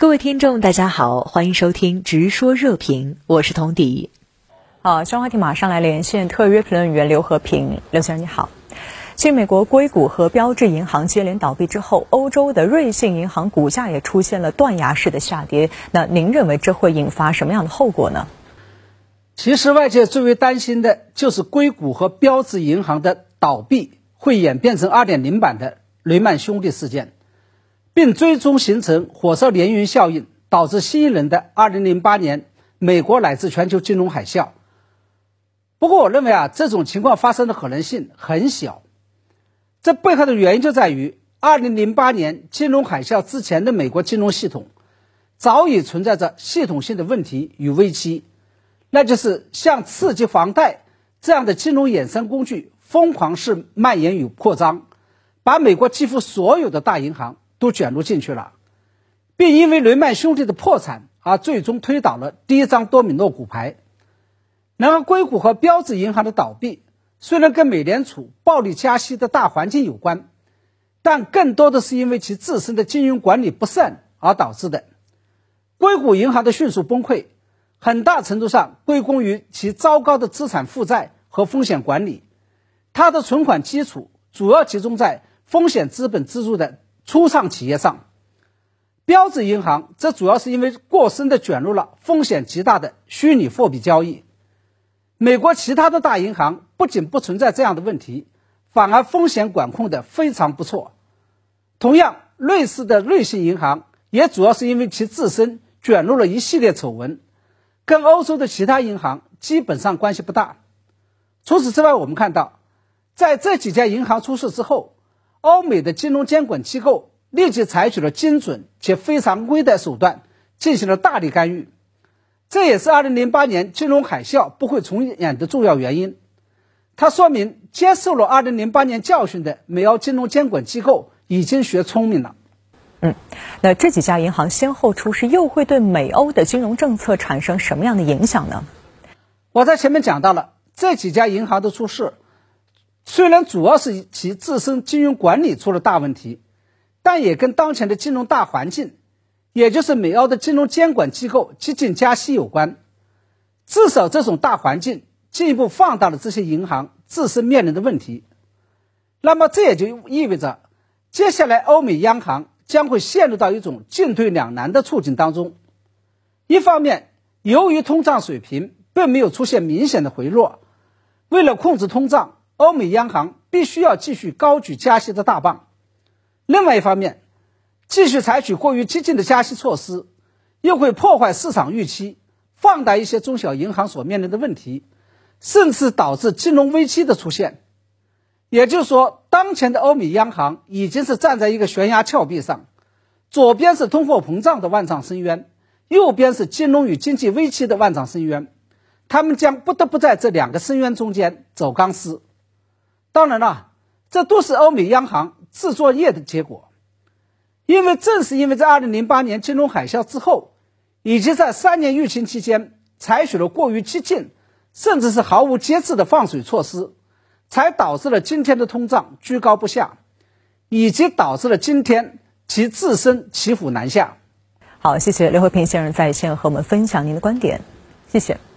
各位听众，大家好，欢迎收听《直说热评》，我是童迪。好，相关话题马上来连线特约评论员刘和平，刘先生你好。继美国硅谷和标志银行接连倒闭之后，欧洲的瑞信银行股价也出现了断崖式的下跌。那您认为这会引发什么样的后果呢？其实外界最为担心的就是硅谷和标志银行的倒闭会演变成二点零版的雷曼兄弟事件。并最终形成火烧连云效应，导致新一轮的2008年美国乃至全球金融海啸。不过，我认为啊，这种情况发生的可能性很小。这背后的原因就在于2008年金融海啸之前的美国金融系统早已存在着系统性的问题与危机，那就是像刺激房贷这样的金融衍生工具疯狂式蔓延与扩张，把美国几乎所有的大银行。都卷入进去了，并因为雷曼兄弟的破产而最终推倒了第一张多米诺骨牌。然而，硅谷和标志银行的倒闭虽然跟美联储暴力加息的大环境有关，但更多的是因为其自身的经营管理不善而导致的。硅谷银行的迅速崩溃，很大程度上归功于其糟糕的资产负债和风险管理。它的存款基础主要集中在风险资本资助的。初创企业上，标志银行则主要是因为过深的卷入了风险极大的虚拟货币交易。美国其他的大银行不仅不存在这样的问题，反而风险管控的非常不错。同样，瑞士的瑞信银行也主要是因为其自身卷入了一系列丑闻，跟欧洲的其他银行基本上关系不大。除此之外，我们看到，在这几家银行出事之后。欧美的金融监管机构立即采取了精准且非常规的手段，进行了大力干预。这也是2008年金融海啸不会重演的重要原因。它说明接受了2008年教训的美欧金融监管机构已经学聪明了。嗯，那这几家银行先后出事，又会对美欧的金融政策产生什么样的影响呢？我在前面讲到了这几家银行的出事。虽然主要是其自身金融管理出了大问题，但也跟当前的金融大环境，也就是美欧的金融监管机构激进加息有关。至少这种大环境进一步放大了这些银行自身面临的问题。那么这也就意味着，接下来欧美央行将会陷入到一种进退两难的处境当中。一方面，由于通胀水平并没有出现明显的回落，为了控制通胀。欧美央行必须要继续高举加息的大棒，另外一方面，继续采取过于激进的加息措施，又会破坏市场预期，放大一些中小银行所面临的问题，甚至导致金融危机的出现。也就是说，当前的欧美央行已经是站在一个悬崖峭壁上，左边是通货膨胀的万丈深渊，右边是金融与经济危机的万丈深渊，他们将不得不在这两个深渊中间走钢丝。当然了，这都是欧美央行自作孽的结果，因为正是因为在2008年金融海啸之后，以及在三年疫情期间采取了过于激进，甚至是毫无节制的放水措施，才导致了今天的通胀居高不下，以及导致了今天其自身骑虎难下。好，谢谢刘和平先生在线和我们分享您的观点，谢谢。